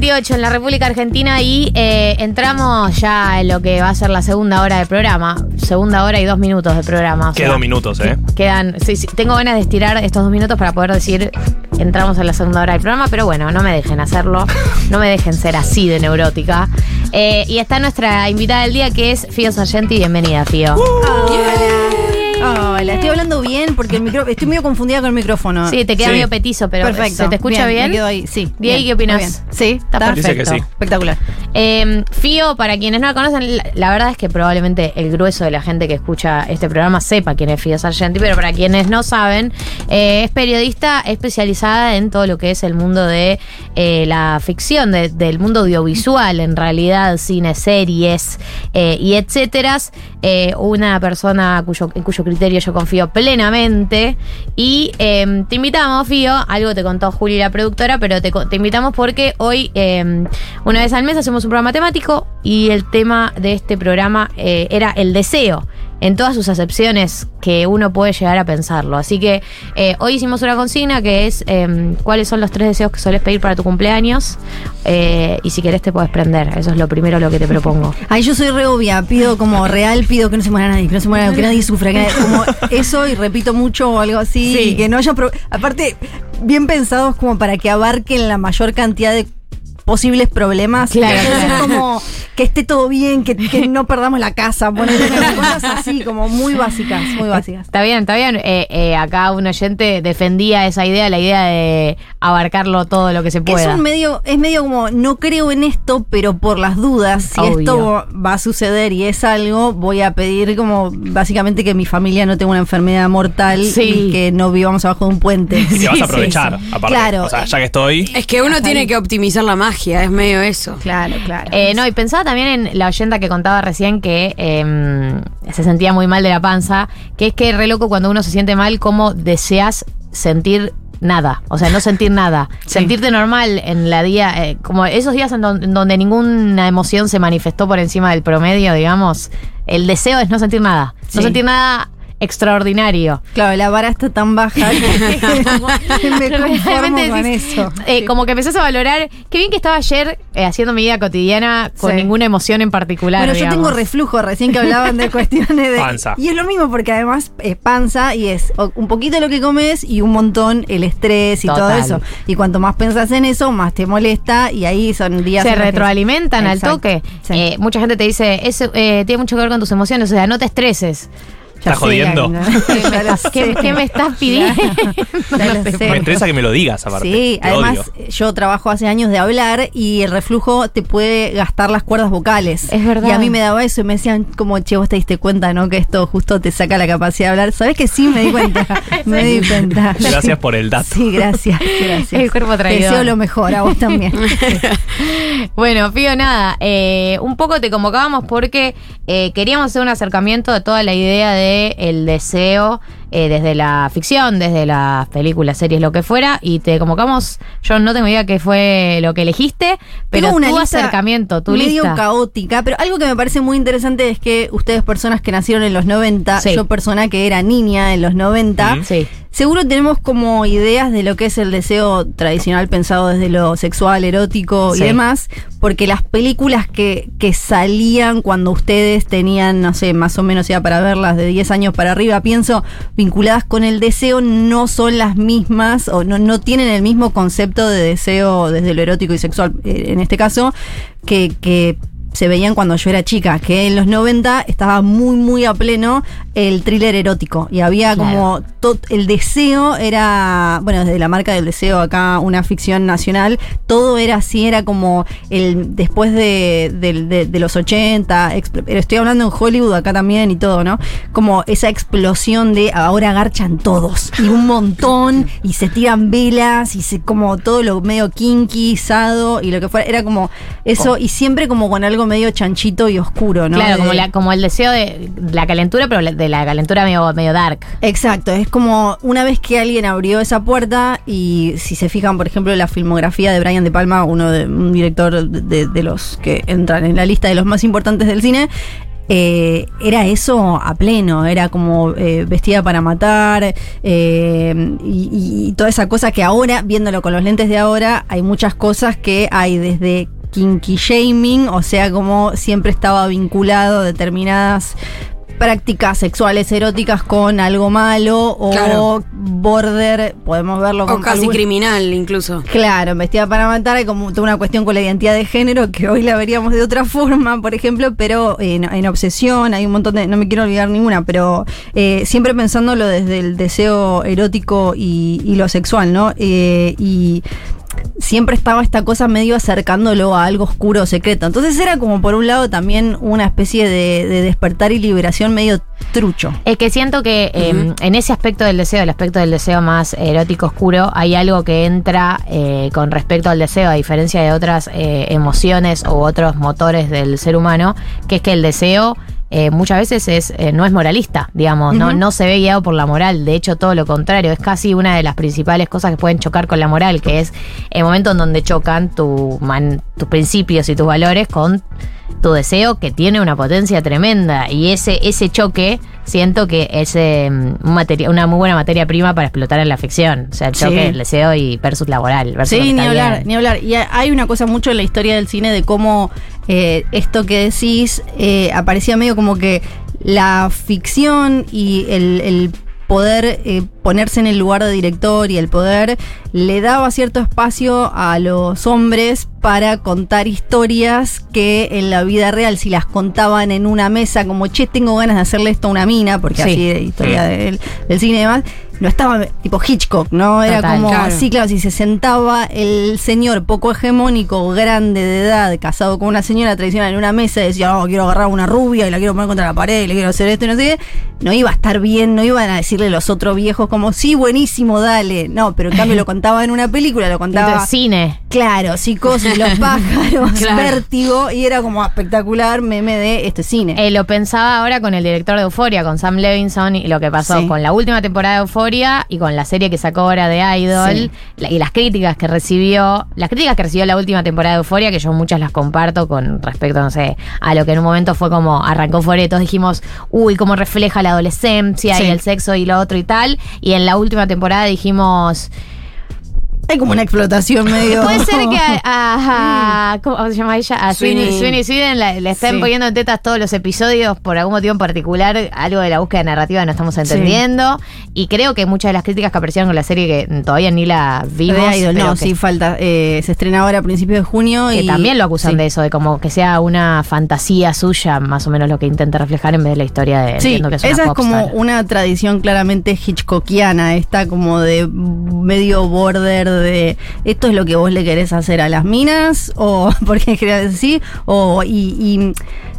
28 en la República Argentina y eh, entramos ya en lo que va a ser la segunda hora del programa. Segunda hora y dos minutos de programa. o sea, dos minutos, ¿eh? Quedan. Sí, sí, tengo ganas de estirar estos dos minutos para poder decir entramos en la segunda hora del programa, pero bueno, no me dejen hacerlo. No me dejen ser así de neurótica. Eh, y está nuestra invitada del día que es Fío Sargenti. Bienvenida, Fío. Hola. Hola, estoy hablando bien porque el micro, estoy medio confundida con el micrófono. Sí, te queda Sí. medio petizo, pero perfecto. ¿se te escucha bien? Me quedo ahí, sí. Bien, ¿qué opinas? muy bien. Sí, Está Dice que perfecto. sí. espectacular. Eh, Fío, para quienes no la conocen, la, verdad es que probablemente el grueso de la gente que escucha este programa sepa quién es Fío Sargenti, pero para quienes no saben, eh, es periodista especializada en todo lo que es el mundo de eh, la ficción, de- del mundo audiovisual, en realidad, cine, series eh, y etcétera. Una persona en cuyo criterio yo confío plenamente. Y eh, te invitamos, Fío, algo te contó Juli, la productora, pero te, invitamos porque hoy, eh, una vez al mes, hacemos un programa temático y el tema de este programa eh, era el deseo. En todas sus acepciones que uno puede llegar a pensarlo. Así que eh, hoy hicimos una consigna que es eh, cuáles son los tres deseos que sueles pedir para tu cumpleaños. Eh, y si querés te puedes prender. Eso es lo primero lo que te propongo. Ay, yo soy re obvia, pido como real, pido que no se muera nadie, que no se muera, que nadie sufra, que nadie- como eso y repito mucho o algo así, Sí. y que no haya, aparte, bien pensados como para que abarquen la mayor cantidad de posibles problemas. Claro, Entonces, como que esté todo bien, que, que no perdamos la casa, ponerle cosas así, como muy básicas, muy básicas. Está bien, está bien. Eh, eh, acá un oyente defendía esa idea, la idea de abarcarlo todo lo que se pueda. Es un medio, es medio como, no creo en esto, pero por las dudas, si Obvio. esto va a suceder y es algo, voy a pedir como básicamente que mi familia no tenga una enfermedad mortal Sí. y que no vivamos abajo de un puente. Y que vas a aprovechar, sí, aparte. Claro. O sea, ya que estoy. Es que uno tiene que optimizar la magia, es medio eso. Claro, claro. Eh, no, y pensaba también en la oyenta que contaba recién que eh, se sentía muy mal de la panza, que es que es re loco cuando uno se siente mal, como deseas sentir nada, o sea, no sentir nada, sentirte normal en la día, eh, como esos días en, don- en donde ninguna emoción se manifestó por encima del promedio, digamos, el deseo es no sentir nada, no sentir nada extraordinario. Claro, la vara está tan baja que me conformo con eso. eh, Como que empezás a valorar, qué bien que estaba ayer eh, haciendo mi vida cotidiana con Sí. ninguna emoción en particular. Bueno, yo tengo reflujo recién que hablaban de cuestiones de. Panza. Y es lo mismo porque además es panza y es un poquito lo que comes y un montón el estrés y todo eso. Y cuanto más pensás en eso, más te molesta y ahí son días. se retroalimentan al Exacto. toque. Sí. Eh, mucha gente te dice, eso eh, tiene mucho que ver con tus emociones, o sea, no te estreses. ¿Estás jodiendo? ¿Qué, ¿Qué, me estás- qué- qué me estás pidiendo? Te sé. Me interesa que me lo digas, aparte. Sí, Te además odio. yo trabajo hace años de hablar y el reflujo te puede gastar las cuerdas vocales. Es verdad. Y a mí me daba eso y me decían como, che, vos te diste cuenta, ¿no? Que esto justo te saca la capacidad de hablar. ¿Sabes que sí? Me di cuenta. me di cuenta. Gracias por el dato. Sí, gracias, gracias. El cuerpo Te traidor. deseo lo mejor, a vos también. Bueno, Fío, nada, eh, un poco te convocábamos porque eh, queríamos hacer un acercamiento de toda la idea de el deseo eh, desde la ficción, desde las películas, series, lo que fuera, y te convocamos, yo no tengo idea qué fue lo que elegiste, pero Tengo una tu lista acercamiento, tu medio lista. caótica, pero algo que me parece muy interesante es que ustedes personas que nacieron en los 90, Sí. yo persona que era niña en los 90, Ujú. Sí. Seguro tenemos como ideas de lo que es el deseo tradicional pensado desde lo sexual, erótico Sí. y demás, porque las películas que, que salían cuando ustedes tenían, no sé, más o menos ya para verlas de 10 años para arriba, pienso, vinculadas con el deseo, no son las mismas o no, no tienen el mismo concepto de deseo desde lo erótico y sexual, eh, en este caso, que, que se veían cuando yo era chica, que en los 90 estaba muy, muy a pleno el thriller erótico. Y había Claro. como todo, el deseo era, bueno, desde la marca del deseo acá, una ficción nacional, todo era así, era como el después de, del- de- de los 80, expl- pero estoy hablando en Hollywood acá también y todo, ¿no? Como esa explosión de ahora garchan todos, y un montón, y se tiran velas, y se como todo lo medio kinky, sado, y lo que fuera, era como eso, y siempre como con algo medio chanchito y oscuro, ¿no? Claro, De- como, la, como el deseo de la calentura, pero de la calentura medio, medio dark. Exacto, es como una vez que alguien abrió esa puerta y si se fijan, por ejemplo, la filmografía de Brian De Palma, uno de un director de, de los que entran en la lista de los más importantes del cine, eh, era eso a pleno, era como eh, vestida para matar eh, y, y toda esa cosa que ahora, viéndolo con los lentes de ahora, hay muchas cosas que hay desde kinky shaming, o sea, como siempre estaba vinculado a determinadas prácticas sexuales eróticas con algo malo o Claro. border, podemos verlo O con casi algún- criminal, incluso. Claro, vestida para matar, hay como toda una cuestión con la identidad de género que hoy la veríamos de otra forma, por ejemplo, pero en, en obsesión hay un montón de, no me quiero olvidar ninguna, pero eh, siempre pensándolo desde el deseo erótico y, y lo sexual, ¿no? Eh, y siempre estaba esta cosa medio acercándolo a algo oscuro o secreto. Entonces era como por un lado también una especie de, de despertar y liberación medio trucho. Es que siento que eh, en ese aspecto del deseo, el aspecto del deseo más erótico oscuro, hay algo que entra eh, con respecto al deseo, a diferencia de otras eh, emociones u otros motores del ser humano, que es que el deseo eh, muchas veces es eh, no es moralista, digamos, no, no se ve guiado por la moral, de hecho todo lo contrario, es casi una de las principales cosas que pueden chocar con la moral, que es el momento en donde chocan tu man- tus principios y tus valores con tu deseo que tiene una potencia tremenda. Y ese ese choque siento que es eh, materia- una muy buena materia prima para explotar en la ficción. O sea el Sí. choque el deseo y versus laboral versus Sí, ni hablar, ni hablar. Y ha- hay una cosa mucho en la historia del cine de cómo eh, esto que decís eh, aparecía medio como que la ficción y el, el poder eh, ponerse en el lugar de director y el poder le daba cierto espacio a los hombres para contar historias que en la vida real si las contaban en una mesa como che tengo ganas de hacerle esto a una mina porque Sí. así de historia del, del cine y demás no estaba tipo Hitchcock no era Total, como claro. sí claro si se sentaba el señor poco hegemónico grande de edad casado con una señora tradicional en una mesa y decía oh quiero agarrar una rubia y la quiero poner contra la pared y le quiero hacer esto y no sé qué no iba a estar bien no iban a decirle los otros viejos como sí buenísimo dale no pero en cambio lo contaba en una película lo contaba Entonces, cine Claro, psicosis, los pájaros, Claro. vértigo, y era como espectacular meme de este cine. Eh, lo pensaba ahora con el director de Euforia, con Sam Levinson, y lo que pasó Sí. con la última temporada de Euforia y con la serie que sacó ahora de Idol, Sí. la- y las críticas que recibió, las críticas que recibió la última temporada de Euforia, que yo muchas las comparto con respecto, no sé, a lo que en un momento fue como arrancó Euforia y todos dijimos, uy, cómo refleja la adolescencia Sí. y el sexo y lo otro y tal, y en la última temporada dijimos, Hay como una explotación medio. Puede ser que a, a- a- ¿cómo se llama ella? A Sweeney, Sweeney. Sweden la- le estén Sí. poniendo en tetas todos los episodios por algún motivo en particular, algo de la búsqueda narrativa no estamos entendiendo. Y creo que muchas de las críticas que aparecieron con la serie que todavía ni la vimos. Idol, no, que, sí, falta. eh, se estrena ahora a principios de junio. que y también lo acusan sí. de eso, de como que sea una fantasía suya, más o menos lo que intenta reflejar en vez de la historia de Sí, que es una esa es como una tradición claramente hitchcockiana, esta como de medio border de esto es lo que vos le querés hacer a las minas, o porque en general así, o y, y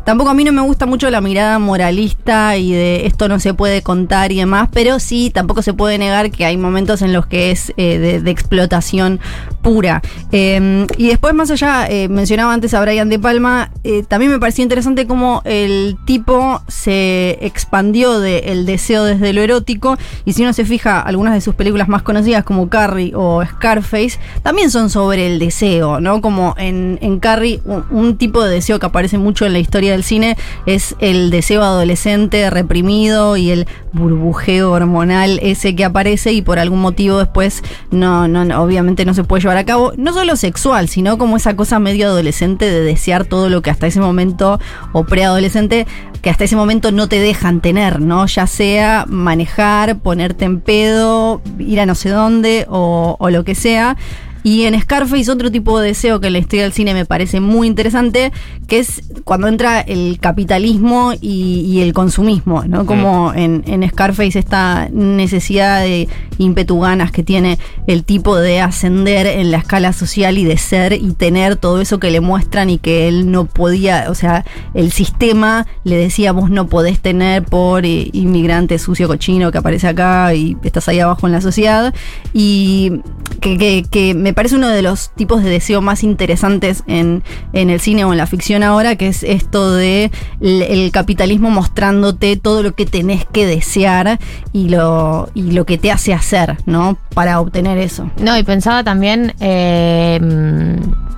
tampoco a mí no me gusta mucho la mirada moralista y de esto no se puede contar y demás, pero sí tampoco se puede negar que hay momentos en los que es eh, de, de explotación pura. Eh, y después, más allá, eh, mencionaba antes a Brian De Palma, eh, también me pareció interesante cómo el tipo se expandió del deseo desde lo erótico. Y si uno se fija, algunas de sus películas más conocidas, como Carrie o Scarface, también son sobre el deseo, ¿no? Como en, en Carrie, un tipo de deseo que aparece mucho en la historia del cine es el deseo adolescente reprimido y el burbujeo hormonal ese que aparece y por algún motivo después no, no, no, obviamente no se puede llevar a cabo, no solo sexual, sino como esa cosa medio adolescente de desear todo lo que hasta ese momento, o preadolescente, que hasta ese momento no te dejan tener, ¿no? Ya sea manejar, ponerte en pedo, ir a no sé dónde o lo que sea. Y en Scarface otro tipo de deseo que en la historia del cine me parece muy interesante, que es cuando entra el capitalismo y, y el consumismo, ¿no? Como en, en Scarface esta necesidad de ímpetu ganas que tiene el tipo de ascender en la escala social y de ser y tener todo eso que le muestran y que él no podía, o sea, el sistema le decía vos no podés tener por eh, inmigrante sucio cochino que aparece acá y estás ahí abajo en la sociedad y que, que- que me parece uno de los tipos de deseo más interesantes en, en el cine o en la ficción ahora, que es esto de el, capitalismo mostrándote todo lo que tenés que desear y lo, y lo que te hace hacer, ¿no? Para obtener eso. No, y pensaba también. mm,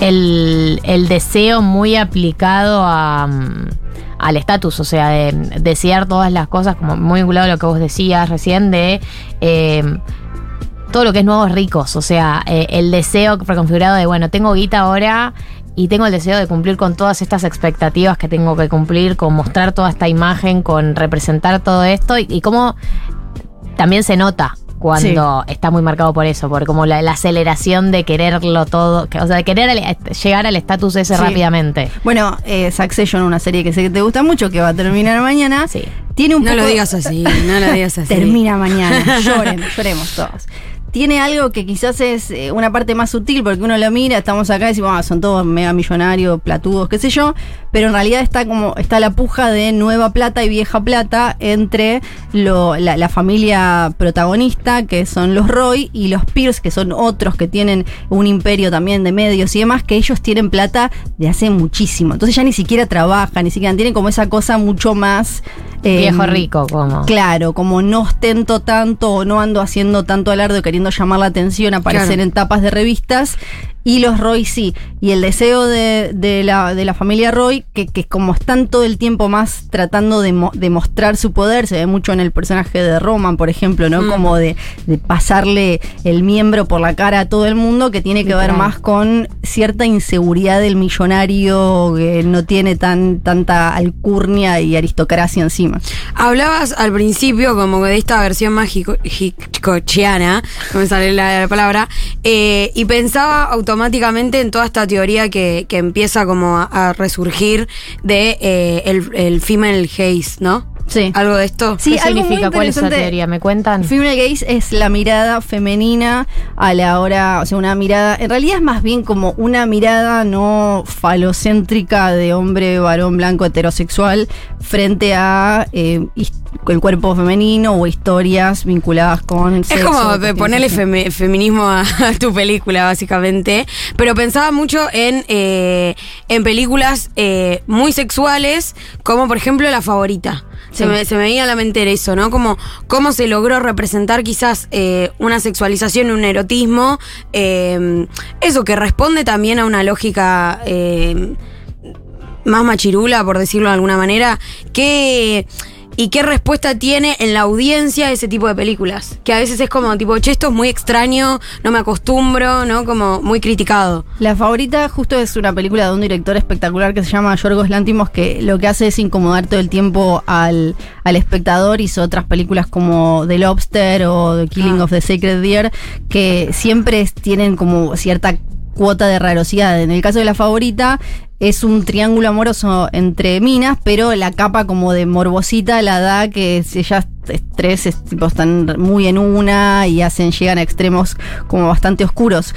el, el deseo muy aplicado a, mm, al estatus, o sea, de desear todas las cosas, como muy vinculado a lo que vos decías recién, de eh, todo lo que es nuevos ricos, o sea, eh, el deseo preconfigurado de, bueno, tengo guita ahora y tengo el deseo de cumplir con todas estas expectativas que tengo que cumplir, con mostrar toda esta imagen, con representar todo esto y, y cómo también se nota cuando está muy marcado por eso, por como la, la aceleración de quererlo todo, que- o sea, de querer el- llegar al estatus ese Sí. rápidamente. Bueno, eh, Succession, una serie que sé que te gusta mucho, que va a terminar mañana. Sí. Tiene un No poco- lo digas así, no lo digas así. Termina mañana. Lloren, lloremos todos. Tiene algo que quizás es eh, una parte más sutil, porque uno lo mira, estamos acá y decimos, ah, son todos mega millonarios, platudos, qué sé yo, pero en realidad está como, está la puja de nueva plata y vieja plata entre lo- la, la familia protagonista, que son los Roy, y los Pierce, que son otros que tienen un imperio también de medios y demás, que ellos tienen plata de hace muchísimo. Entonces ya ni siquiera trabajan, ni siquiera tienen como esa cosa mucho más... eh, Viejo rico, como. Claro, como no ostento tanto o no ando haciendo tanto alarde o queriendo llamar la atención, aparecer Claro. en tapas de revistas. Y los Roy sí. Y el deseo de, de la, de la familia Roy, que, que como están todo el tiempo más tratando de, mo- de mostrar su poder, se ve mucho en el personaje de Roman, por ejemplo, ¿no? Mm. Como de, de pasarle el miembro por la cara a todo el mundo, que tiene que ver más con cierta inseguridad del millonario que no tiene tan, tanta alcurnia y aristocracia encima. Hablabas al principio como de esta versión más hico- hitchcockiana, no me sale la, la palabra, eh, y pensaba automáticamente en toda esta teoría que, que empieza como a, resurgir de eh, el, el female gaze, ¿no? Sí. ¿Algo de esto? Sí, ¿Qué significa? ¿Cuál es esa interesante. teoría? ¿Me cuentan? Female gaze es la mirada femenina a la hora, o sea, una mirada, en realidad es más bien como una mirada no falocéntrica de hombre, varón blanco heterosexual frente a eh, el cuerpo femenino o historias vinculadas con Es sexo, como ponerle femi- feminismo a, a tu película, básicamente. Pero pensaba mucho en, eh, en películas eh, muy sexuales, como por ejemplo La Favorita. Se, me, se me venía a la mente eso, ¿no? Como cómo se logró representar quizás eh, una sexualización, un erotismo, eh, eso que responde también a una lógica eh, más machirula, por decirlo de alguna manera, ¿qué, y qué respuesta tiene en la audiencia ese tipo de películas? Que a veces es como tipo, che, esto es muy extraño, no me acostumbro, ¿no? Como muy criticado. La favorita justo es una película de un director espectacular que se llama Yorgos Lantimos que lo que hace es incomodar todo el tiempo al, al espectador. Hizo otras películas como The Lobster o The Killing Ah. of the Sacred Deer que siempre tienen como cierta cuota de rarosidad. En el caso de la favorita es un triángulo amoroso entre minas, pero la capa como de morbosita la da que ellas tres es- tipo, están muy en una y hacen, llegan a extremos como bastante oscuros.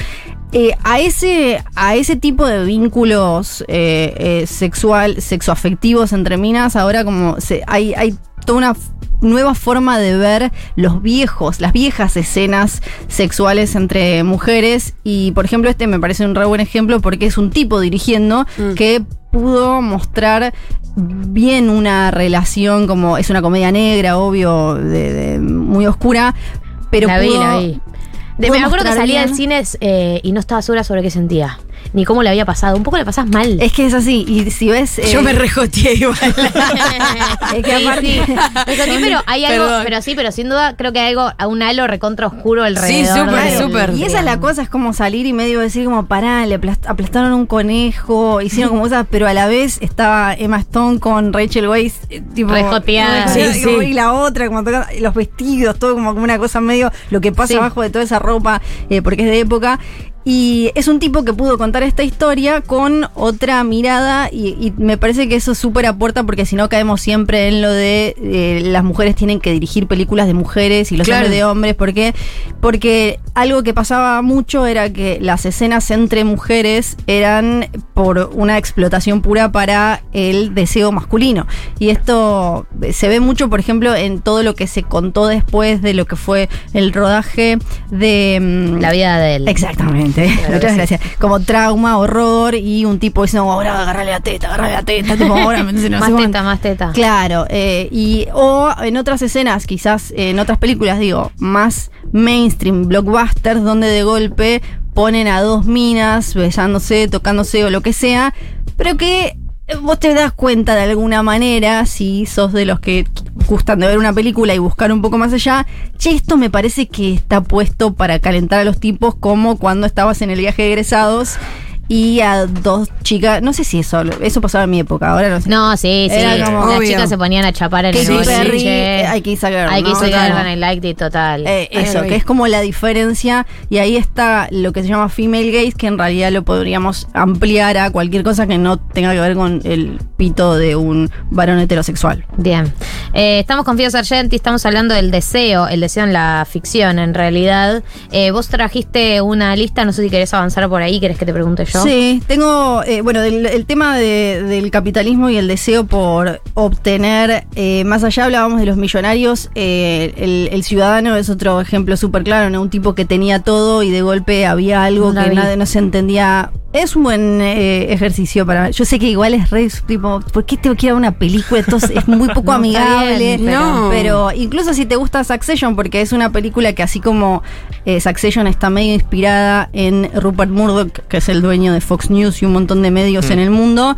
Eh, a, ese, a ese tipo de vínculos eh, eh, sexual, sexoafectivos entre minas, ahora como se, hay, hay toda una nueva forma de ver los viejos, las viejas escenas sexuales entre mujeres. Y por ejemplo, este me parece un re buen ejemplo porque es un tipo dirigiendo Mm. que pudo mostrar bien una relación como es una comedia negra, obvio, de, de- muy oscura. Pero la vi, pudo- la vi. De- me acuerdo que salía bien- del cine eh, y no estaba segura sobre qué sentía. Ni cómo le había pasado. Un poco le pasás mal. Es que es así, y si ves... eh, Yo me rejoteé igual. Es que Sí, aparte- sí. Pero hay algo, Perdón. pero sí, pero sin duda creo que hay algo, a un halo recontra oscuro alrededor. Sí, súper, súper. Y esa es la cosa, es como salir y medio decir como, pará, le aplas- aplastaron un conejo, hicieron como cosas, pero a la vez estaba Emma Stone con Rachel Weisz, eh, tipo... Rejoteada. Sí, y como- sí. Y la otra, como los vestidos, todo como, como una cosa medio, lo que pasa Sí. abajo de toda esa ropa, eh, porque es de época. Y es un tipo que pudo contar esta historia con otra mirada y, y me parece que eso súper aporta porque si no caemos siempre en lo de eh, las mujeres tienen que dirigir películas de mujeres y los Claro. hombres de hombres. ¿Por qué? Porque algo que pasaba mucho era que las escenas entre mujeres eran por una explotación pura para el deseo masculino. Y esto se ve mucho, por ejemplo, en todo lo que se contó después de lo que fue el rodaje de... mm, La vida de él. Exactamente. Claro Muchas gracias. Como trauma, horror y un tipo diciendo, ahora agarrale la teta, agarrale la teta, tipo, ahora me no sé Más teta, más teta. Claro, eh, y o en otras escenas, quizás en otras películas, digo, más mainstream, blockbusters, donde de golpe ponen a dos minas besándose, tocándose o lo que sea, pero que vos te das cuenta de alguna manera, si sos de los que gustan de ver una película y buscar un poco más allá, che, esto me parece que está puesto para calentar a los tipos como cuando estabas en el viaje de egresados y a dos chicas, no sé si eso, eso pasaba en mi época, ahora no sé. No, sí, sí. Era como- Las Obvio. chicas se ponían a chapar en el Perry, boliche. hay que sacar. Hay que sacar en el like it total. Eh, eso, que es como la diferencia, y ahí está lo que se llama female gaze, que en realidad lo podríamos ampliar a cualquier cosa que no tenga que ver con el pito de un varón heterosexual. Bien. Eh, estamos con Fío Sargenti, estamos hablando del deseo, el deseo en la ficción, en realidad. Eh, vos trajiste una lista, no sé si querés avanzar por ahí, querés que te pregunte yo. Sí, tengo, eh, bueno, del, el tema de- del capitalismo y el deseo por obtener, eh, más allá hablábamos de los millonarios, eh, el, el ciudadano es otro ejemplo súper claro, ¿no? Un tipo que tenía todo y de golpe había algo No que nadie no se entendía. Es un buen eh, ejercicio para... Yo sé que igual es re, tipo, ¿por qué tengo que ir a una película? Esto es, muy poco No, amigable. bien, pero- No. pero incluso si te gusta Succession, porque es una película que así como eh, Succession está medio inspirada en Rupert Murdoch, que es el dueño de Fox News y un montón de medios Mm. en el mundo.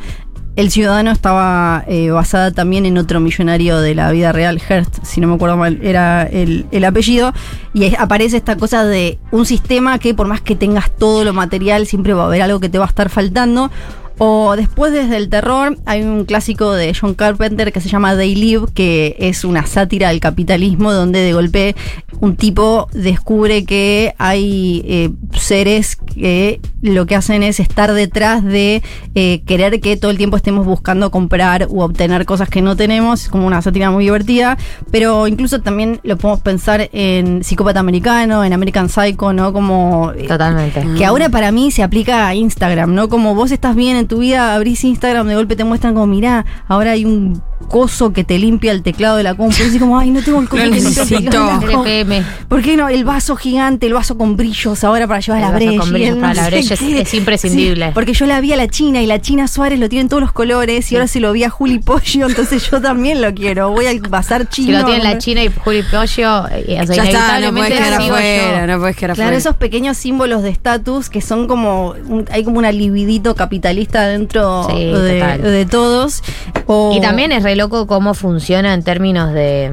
El Ciudadano estaba eh, basada también en otro millonario de la vida real, Hearst, si no me acuerdo mal, era el, el apellido. Y aparece esta cosa de un sistema que por más que tengas todo lo material, siempre va a haber algo que te va a estar faltando. O después desde el terror hay un clásico de John Carpenter que se llama They Live, que es una sátira del capitalismo donde de golpe un tipo descubre que hay eh, seres que lo que hacen es estar detrás de eh, querer que todo el tiempo estemos buscando comprar u obtener cosas que no tenemos, es como una sátira muy divertida, pero incluso también lo podemos pensar en Psicópata Americano, en American Psycho, ¿no? Como... eh, Totalmente. que ahora para mí se aplica a Instagram, ¿no? Como vos estás bien en tu vida, abrís Instagram, de golpe te muestran como, mirá, ahora hay un coso que te limpia el teclado de la compu. Y así como, ay, no tengo el coso que el necesito. ¿Por qué no? El vaso gigante, el vaso con brillos ahora para llevar El la vaso brecha. con brillos para no la brecha es- imprescindible. Sí, porque yo la vi a la China y la China Suárez lo tiene en todos los colores y ahora se lo vi a Juli Pollo, entonces yo también lo quiero. Voy al bazar chino. Si lo tienen a la China y Juli Pollo, eh, o sea, Ya está, no puedes quedar afuera, no puedes quedar Claro, esos pequeños símbolos de estatus que son como. un- hay como una libidito capitalista dentro Sí, de, todos. O- Y también es re loco cómo funciona en términos de,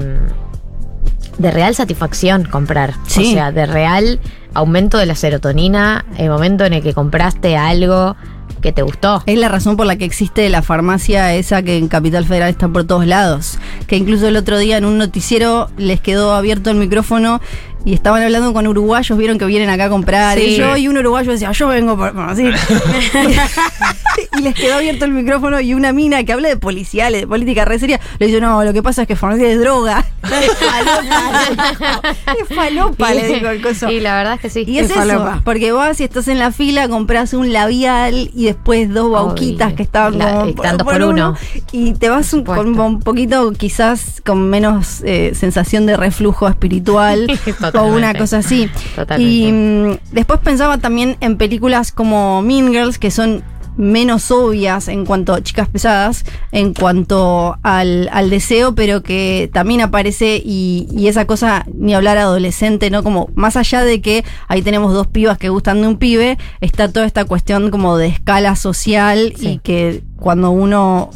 mm, de real satisfacción comprar. Sí. O sea, de real aumento de la serotonina, el momento en el que compraste algo que te gustó. Es la razón por la que existe la farmacia esa que en Capital Federal está por todos lados. Que incluso el otro día en un noticiero les quedó abierto el micrófono y estaban hablando con uruguayos, vieron que vienen acá a comprar. Sí. Y yo y un uruguayo decía, yo vengo por. bueno, así. y les quedó abierto el micrófono y una mina que habla de policiales, de política re seria, le dice, no, lo que pasa es que farmacia es droga. es falopa. es falopa, le dijo el coso. Y la verdad es que sí. Y es Es eso, porque vas y estás en la fila, compras un labial y después dos bauquitas Obvio. que estaban La- como por uno. y te vas un, con un poquito quizás con menos eh, sensación de reflujo espiritual o una cosa así. Totalmente. Y mm, después pensaba también en películas como Mean Girls que son menos obvias en cuanto a chicas pesadas, en cuanto al, al deseo, pero que también aparece y, y esa cosa, ni hablar adolescente, ¿no? Como más allá de que ahí tenemos dos pibas que gustan de un pibe, está toda esta cuestión como de escala social y que cuando uno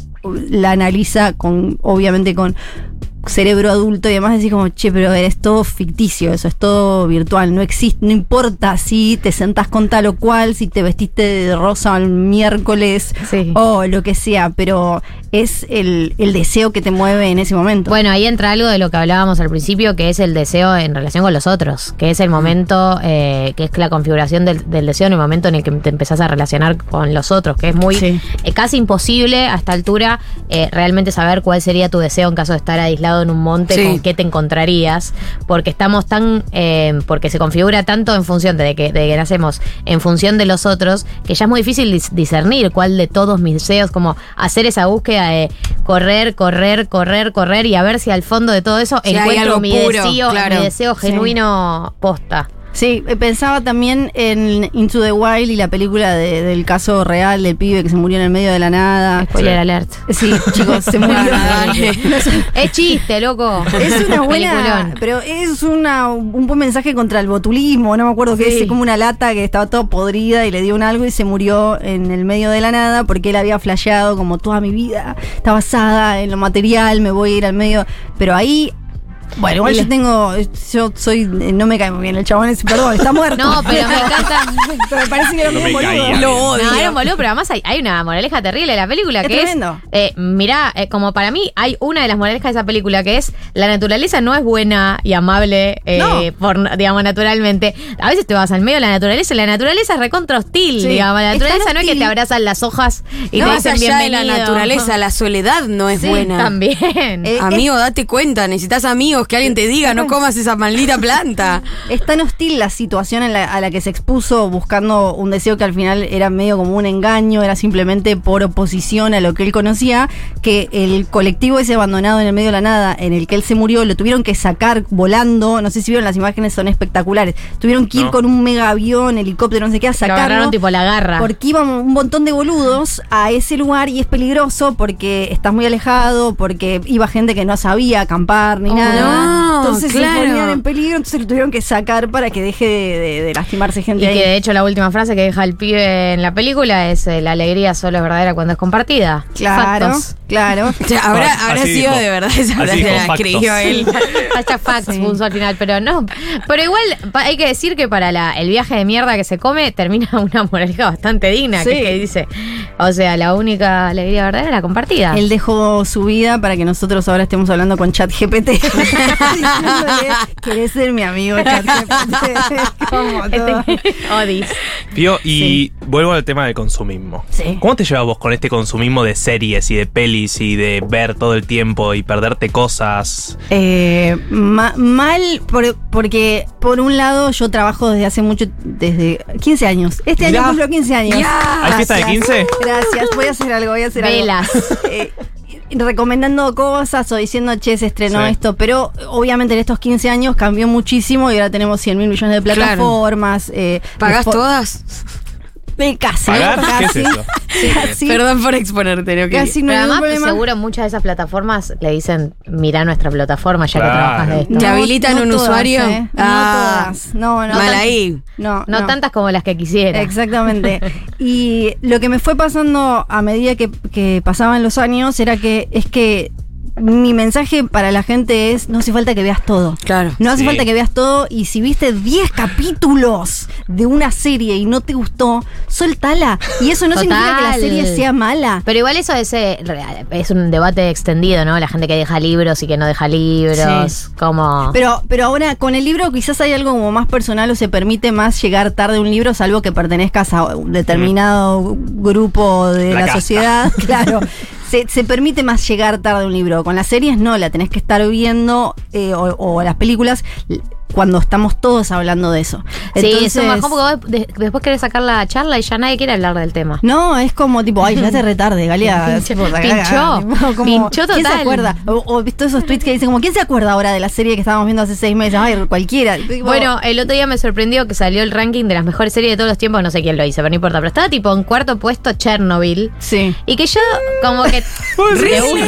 la analiza con, obviamente con cerebro adulto y demás, decís como, che, pero es todo ficticio, eso es todo virtual, no existe, no importa si te sentás con tal o cual, si te vestiste de rosa el miércoles Sí. o lo que sea, pero es el, el deseo que te mueve en ese momento. Bueno, ahí entra algo de lo que hablábamos al principio, que es el deseo en relación con los otros, que es el momento, eh, que es la configuración del, del deseo en el momento en el que te empezás a relacionar con los otros, que es muy Sí. eh, casi imposible a esta altura eh, realmente saber cuál sería tu deseo en caso de estar aislado en un monte, Sí. con qué te encontrarías, porque estamos tan, porque se configura tanto en función de que, de que nacemos en función de los otros, que ya es muy difícil dis- discernir cuál de todos mis deseos, como hacer esa búsqueda de correr, correr, correr, correr y a ver si al fondo de todo eso Si encuentro algo mi puro, deseo, claro. mi deseo Sí. genuino posta. Sí, eh, pensaba también en Into the Wild y la película de- del caso real del pibe que se murió en el medio de la nada. Spoiler Sí. alert. Sí, chicos, se murió. Dale. Es chiste, loco. Es una buena, Peliculón. pero es una, un buen mensaje contra el botulismo, no me acuerdo qué Sí. es, como una lata que estaba toda podrida y le dio un algo y se murió en el medio de la nada porque él había flasheado como toda mi vida está basada en lo material, me voy a ir al medio, pero ahí bueno, igual Y yo tengo, yo soy, no me cae muy bien el chabón ese, perdón, está muerto. No, pero me encanta. Pero me parece que era No me boludo. Lo odio. No, era un boludo, pero además hay, hay una moraleja terrible de la película Es que tremendo. es. Eh, mirá, eh, como para mí hay una de las moralejas de esa película que es la naturaleza no es buena y amable, eh, No. por, digamos, naturalmente. A veces te vas al medio de la naturaleza y la naturaleza es recontra hostil, Sí. digamos. La naturaleza no es que te abrazan las hojas y no te dicen allá de la bienvenido. naturaleza, la soledad no es Sí, buena. También. Eh, Amigo, date cuenta, necesitas amigos, que alguien te diga, no comas esa maldita planta. Es tan hostil la situación en la- a la que se expuso buscando un deseo que al final era medio como un engaño, era simplemente por oposición a lo que él conocía, que el colectivo ese abandonado en el medio de la nada, en el que él se murió, lo tuvieron que sacar volando, no sé si vieron las imágenes, son espectaculares, tuvieron que ir No. con un mega avión, helicóptero, no sé qué, a Lo agarraron sacarlo. tipo la garra. Porque iban un montón de boludos a ese lugar y es peligroso porque estás muy alejado, porque iba gente que no sabía acampar ni Oh, nada. no, entonces claro. se ponían en peligro, entonces lo tuvieron que sacar para que deje de, de- de lastimarse Y gente que ahí. de hecho la última frase que deja el pibe en la película es eh, la alegría solo es verdadera cuando es compartida. Claro, Factos. claro. O sea, habrá, Así habrá sido dijo. de verdad esa frase la escribió él. Hashtag facts Sí. puso al final, pero no. Pero igual hay que decir que para la- el viaje de mierda que se come termina una moraleja bastante digna, que Sí. que dice, o sea, la única alegría verdadera es la compartida. Él dejó su vida para que nosotros ahora estemos hablando con ChatGPT. Diciéndole, ¿Querés ser mi amigo? Como todo. Este- Odis. Pío, y vuelvo al tema del consumismo. Sí. ¿Cómo te llevas vos con este consumismo de series y de pelis y de ver todo el tiempo y perderte cosas? Eh, ma- mal, por- porque por un lado yo trabajo desde hace mucho, desde 15 años. Este año cumplo 15 años. ¿Hay fiesta de Gracias. 15? Gracias, voy a hacer algo, voy a hacer Velas. algo. Eh, recomendando cosas o diciendo, che, se estrenó Sí. esto, pero obviamente en estos 15 años cambió muchísimo y ahora tenemos 100 mil millones de Claro. plataformas. eh, ¿Pagás todas? Eh, casi. ¿Pagar? ¿Qué es eso? casi, Perdón por exponerte, no casi no Pero hay además, problema. seguro muchas de esas plataformas le dicen, mirá nuestra plataforma ya Claro. que trabajas de esto. ¿Te habilitan un todas, usuario? eh. Ah. no todas. No, no. Mal tan- ahí. No, No, tantas como las que quisiera. Exactamente. Y lo que me fue pasando a medida que, que pasaban los años era que es que mi mensaje para la gente es no hace falta que veas todo. Claro. No hace Sí. falta que veas todo y si viste 10 capítulos de una serie y no te gustó, soltala. Y eso no significa que la serie sea mala. Pero igual eso es, eh, es un debate extendido, ¿no? La gente que deja libros y que no deja libros. Sí. Como. Pero, pero ahora con el libro quizás hay algo como más personal o se permite más llegar tarde a un libro, salvo que pertenezcas a un determinado grupo de La sociedad. Claro. Se, permite más llegar tarde a un libro. Con las series no, la tenés que estar viendo eh, o, las películas cuando estamos todos hablando de eso. sí, Entonces- es un bajón porque vos de- después querés sacar la charla y ya nadie quiere hablar del tema. No, es como tipo, ay, ya te retarde, Galia. Pinchó, pinchó, como, pinchó ¿Quién se total. acuerda? O, o visto esos tweets que dicen como, ¿quién se acuerda ahora de la serie que estábamos viendo hace seis meses? Ay, cualquiera. Tipo, Bueno, el otro día me sorprendió que salió el ranking de las mejores series de todos los tiempos, no sé quién lo hizo, pero no importa, pero estaba tipo en cuarto puesto Chernobyl. sí. Y que yo, como que. de, una,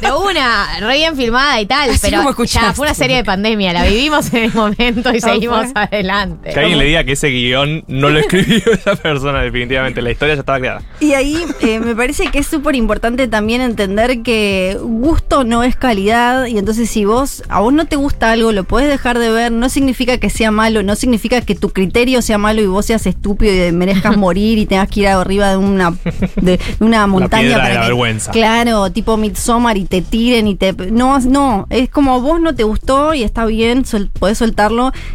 de una, re bien filmada y tal, Así pero ya fue una serie de pandemia, la vivimos en el momento y Ah, seguimos fue. adelante. Que alguien le diga que ese guion no lo escribió esa persona, definitivamente. La historia ya estaba creada. Y ahí eh, me parece que es súper importante también entender que gusto no es calidad y entonces si vos a vos no te gusta algo lo puedes dejar de ver no significa que sea malo no significa que tu criterio sea malo y vos seas estúpido y merezcas morir y tengas que ir arriba de una de una montaña de para la que- vergüenza. claro tipo Midsommar y te tiren y te no no es como vos no te gustó y está bien sol- podés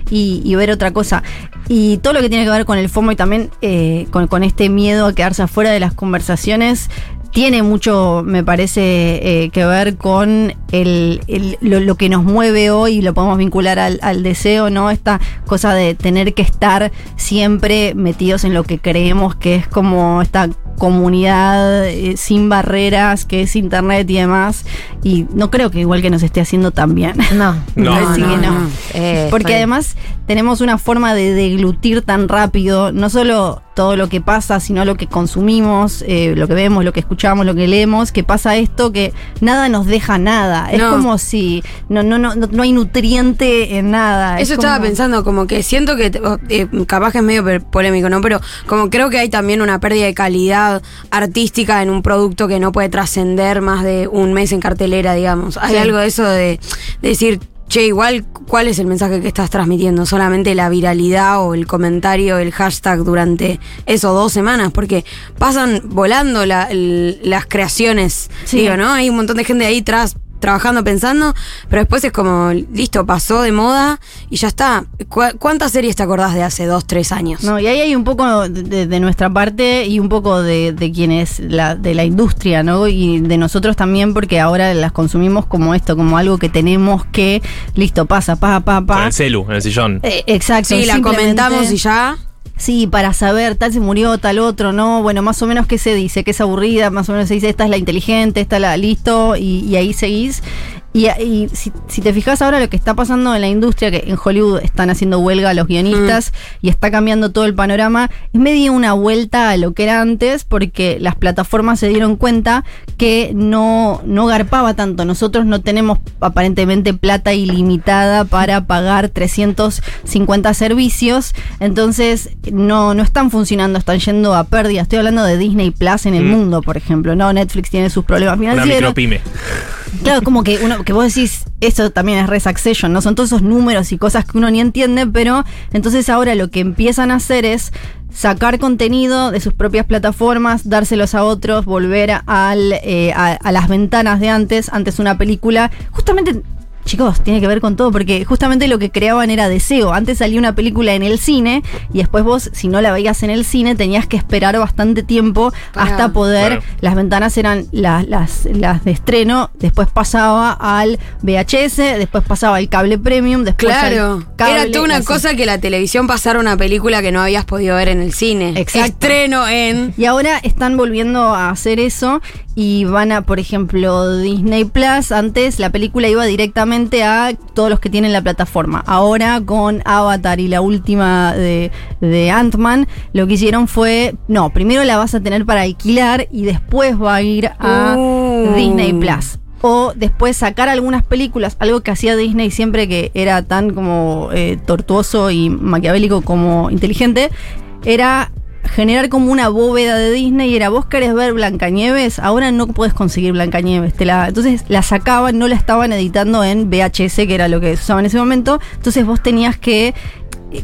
y, ver otra cosa y todo lo que tiene que ver con el FOMO y también eh, con, este miedo a quedarse afuera de las conversaciones, tiene mucho, me parece, eh, que ver con el, lo que nos mueve hoy y lo podemos vincular al, al deseo, ¿no? Esta cosa de tener que estar siempre metidos en lo que creemos que es como esta comunidad eh, sin barreras, que es internet y demás. Y no creo que igual que nos esté haciendo tan bien. No, No. Así que no. Eh, Porque además tenemos una forma de deglutir tan rápido, no solo todo lo que pasa, sino lo que consumimos, eh, lo que vemos, lo que escuchamos, lo que leemos, que pasa esto que nada nos deja nada. Es como si no, no, no, no hay nutriente en nada. Es Eso estaba como- pensando, como que siento que, eh, capaz que es medio polémico, ¿no? Pero como creo que hay también una pérdida de calidad artística en un producto que no puede trascender más de un mes en cartelera, digamos. Hay Sí. algo de eso de, de decir, che, igual, ¿cuál es el mensaje que estás transmitiendo? Solamente la viralidad o el comentario, el hashtag durante eso, dos semanas, porque pasan volando la- el- las creaciones. Sí. Digo, ¿no? Hay un montón de gente ahí atrás trabajando, pensando, pero después es como, listo, pasó de moda y ya está. ¿Cu- ¿Cuántas series te acordás de hace dos, tres años? No, y ahí hay un poco de, de nuestra parte y un poco de, de quienes, la, de la industria, ¿no? Y de nosotros también, porque ahora las consumimos como esto, como algo que tenemos que, listo, pasa, pa, pa, Con pa. el celu, en el sillón. Eh, exacto. sí, la comentamos y ya. Sí, para saber, tal se murió, tal otro, ¿no? Bueno, más o menos qué se dice, que es aburrida, más o menos se dice, esta es la inteligente, esta es la listo, y, y ahí seguís. Y, y si, si te fijas ahora lo que está pasando en la industria, que en Hollywood están haciendo huelga los guionistas y está cambiando todo el panorama, es medio una vuelta a lo que era antes, porque las plataformas se dieron cuenta que no, no garpaba tanto. Nosotros no tenemos aparentemente plata ilimitada para pagar 350 servicios, entonces no, no están funcionando, están yendo a pérdida. Estoy hablando de Disney Plus en el Mm. mundo, por ejemplo. No, Netflix tiene sus problemas Una financieros. micropyme. Claro, como que uno, que vos decís, eso también es res Succession, ¿no? Son todos esos números y cosas que uno ni entiende, pero entonces ahora lo que empiezan a hacer es sacar contenido de sus propias plataformas, dárselos a otros, volver al, eh, a, a las ventanas de antes, antes una película, justamente... Chicos, tiene que ver con todo, porque justamente lo que creaban era deseo. Antes salía una película en el cine y después vos, si no la veías en el cine, tenías que esperar bastante tiempo hasta poder Claro. las ventanas eran las, las, las de estreno, después pasaba al VHS, después pasaba al cable premium, después Claro. al cable, Era toda una así. cosa que la televisión pasara una película que no habías podido ver en el cine. Exacto. Estreno en. Y ahora están volviendo a hacer eso y van a, por ejemplo, Disney Plus. Antes la película iba directamente a todos los que tienen la plataforma. Ahora con Avatar y la última de, de Ant-Man, lo que hicieron fue, no, primero la vas a tener para alquilar y después va a ir a Uh. Disney Plus. O después sacar algunas películas, algo que hacía Disney siempre que era tan como eh, tortuoso y maquiavélico como inteligente, era generar como una bóveda de Disney y era vos querés ver Blancanieves, ahora no puedes conseguir Blancanieves. Te la, entonces la sacaban, no la estaban editando en VHS, que era lo que se en ese momento. Entonces vos tenías que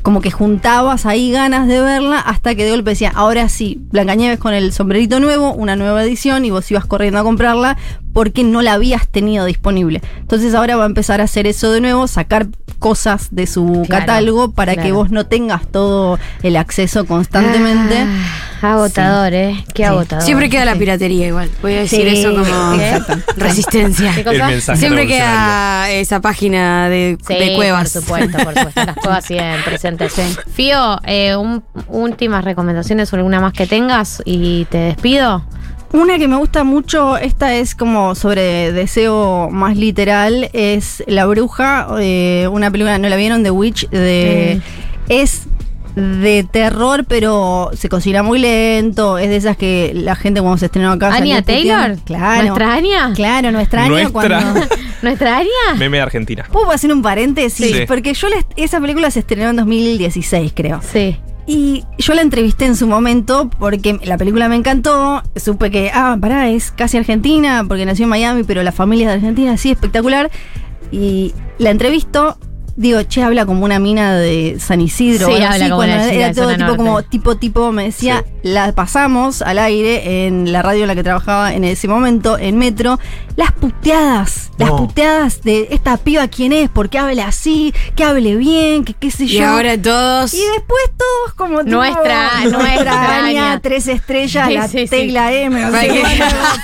como que juntabas ahí ganas de verla hasta que de golpe decía, ahora sí, Blancanieves con el sombrerito nuevo, una nueva edición y vos ibas corriendo a comprarla porque no la habías tenido disponible. Entonces ahora va a empezar a hacer eso de nuevo, sacar cosas de su Claro, catálogo para que vos no tengas todo el acceso constantemente. Ah, agotador, ¿eh? Qué agotador. Siempre queda la piratería igual. Voy a decir Sí, eso como resistencia. ¿Qué cosa? Siempre queda esa página de, Sí, de cuevas. Por supuesto, por supuesto. Las cuevas siguen presentes. Fío, eh, un- últimas recomendaciones o alguna más que tengas y te despido. Una que me gusta mucho, esta es como sobre deseo más literal, es La Bruja, eh, una película, ¿no la vieron? The Witch, de, es de terror, pero se cocina muy lento, es de esas que la gente cuando se estrenó acá... ¿Anya salió puteando. Taylor? Claro. ¿Nuestra Anya? Claro, nuestra Anya Nuestra. cuando... ¿Nuestra Anya? Meme de Argentina. ¿Puedo hacer un paréntesis? Sí. Porque yo les- esa película se estrenó en 2016, creo. Sí. Y yo la entrevisté en su momento porque la película me encantó. Supe que, ah, pará, es casi argentina porque nació en Miami, pero la familia es de Argentina, sí, espectacular. Y la entrevisto digo, che, habla como una mina de San Isidro. Sí, habla como una era todo tipo norte. como tipo tipo me decía, Sí. la pasamos al aire en la radio en la que trabajaba en ese momento, en Metro, las puteadas, las puteadas de esta piba quién es, por qué hable así, que hable bien, que qué sé Y yo. ahora todos. Y después todos como tipo, Nuestra, nuestra Aña, Aña. tres estrellas, Sí, la sí, sí. tecla M, sé Para que-.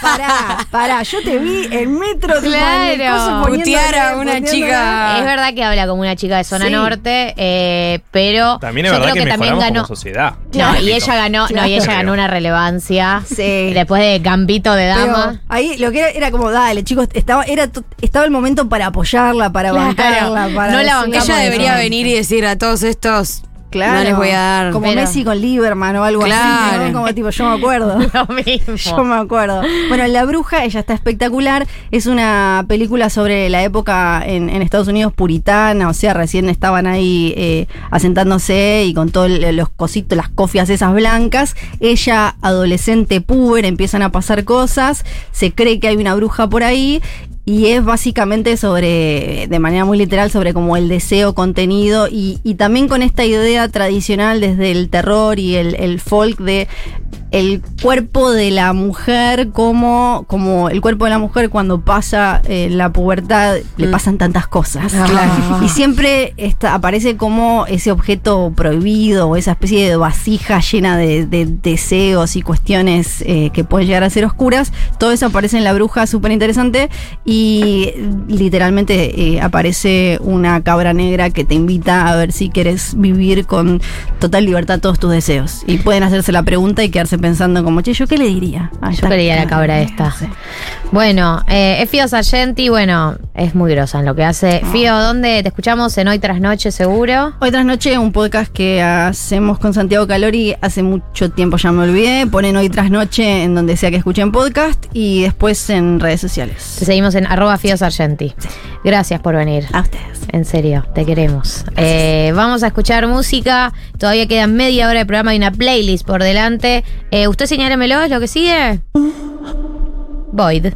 Pará, pará, yo te vi en metro tipo, en el Claro. Putear a una chica. Es verdad que habla como una chica de zona Sí. norte, eh, pero También es yo verdad creo que, que, también ganó. como sociedad. No, y ella ganó, no, y ella ganó una relevancia. Sí. Después de Gambito de Pero Dama. ahí lo que era, era como, dale, chicos, estaba, era, estaba el momento para apoyarla, para Claro. bancarla, para No la de debería venir y decir a todos estos. Claro. No les voy a dar. Como Pero- Messi con Lieberman o algo así. ¿no? Como tipo, yo me acuerdo. Lo mismo. Yo me acuerdo. Bueno, La Bruja, ella está espectacular. Es una película sobre la época en, en Estados Unidos puritana, o sea, recién estaban ahí eh, asentándose y con todos los cositos, las cofias esas blancas. Ella, adolescente puber, empiezan a pasar cosas, se cree que hay una bruja por ahí. Y es básicamente sobre, de manera muy literal, sobre como el deseo contenido y, y también con esta idea tradicional desde el terror y el, el folk de el cuerpo de la mujer como, como el cuerpo de la mujer cuando pasa eh, la pubertad le Mm. pasan tantas cosas. Ah. Y siempre está, aparece como ese objeto prohibido o esa especie de vasija llena de, de deseos y cuestiones eh, que pueden llegar a ser oscuras. Todo eso aparece en La Bruja, súper interesante. Y literalmente eh, aparece una cabra negra que te invita a ver si quieres vivir con total libertad todos tus deseos. Y pueden hacerse la pregunta y quedarse pensando como, che, ¿yo qué le diría? a Yo esta quería la cabra esta. Sí. Bueno, eh, es Fío Sargenti, bueno, es muy grosa en lo que hace. Fío, ¿dónde te escuchamos? En Hoy Tras Noche, seguro. Hoy tras noche, un podcast que hacemos con Santiago Calori hace mucho tiempo, ya me olvidé. Ponen hoy tras noche en donde sea que escuchen podcast y después en redes sociales. Te seguimos en arroba Fío Sargenti. Gracias por venir. A ustedes. En serio, te queremos. Eh, vamos a escuchar música. Todavía queda media hora de programa y una playlist por delante. Eh, ¿Usted señálemelo? ¿Es lo que sigue? Void.